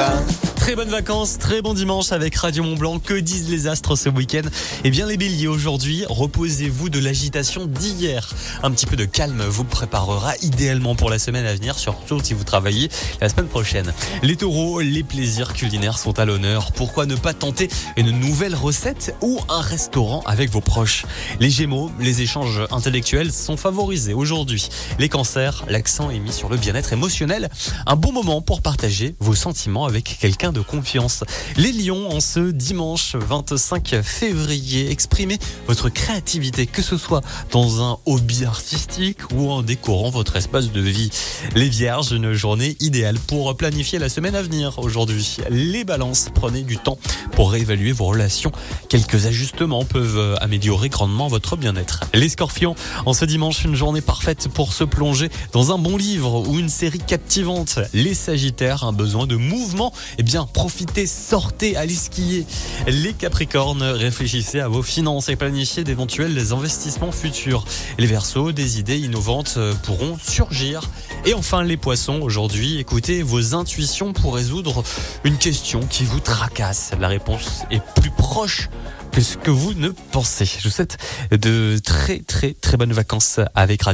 방 Très bonnes vacances, très bon dimanche avec Radio Mont Blanc. Que disent les astres ce week-end? Eh bien les béliers aujourd'hui, reposez-vous de l'agitation d'hier. Un petit peu de calme vous préparera idéalement pour la semaine à venir, surtout si vous travaillez la semaine prochaine. Les taureaux, les plaisirs culinaires sont à l'honneur. Pourquoi ne pas tenter une nouvelle recette ou un restaurant avec vos proches? Les gémeaux, les échanges intellectuels sont favorisés aujourd'hui. Les cancers, l'accent est mis sur le bien-être émotionnel. Un bon moment pour partager vos sentiments avec quelqu'un de confiance. Les lions, en ce dimanche 25 février, exprimez votre créativité, que ce soit dans un hobby artistique ou en décorant votre espace de vie. Les vierges, une journée idéale pour planifier la semaine à venir aujourd'hui. Les balances, prenez du temps pour réévaluer vos relations. Quelques ajustements peuvent améliorer grandement votre bien-être. Les scorpions, en ce dimanche, une journée parfaite pour se plonger dans un bon livre ou une série captivante. Les sagittaires, un besoin de mouvement, eh bien, profitez, sortez, allez skier. Les capricornes, réfléchissez à vos finances et planifiez d'éventuels investissements futurs. Les versos, des idées innovantes pourront surgir. Et enfin, les poissons, aujourd'hui, écoutez vos intuitions pour résoudre une question qui vous tracasse. La réponse est plus proche que ce que vous ne pensez. Je vous souhaite de très très très bonnes vacances avec Radio.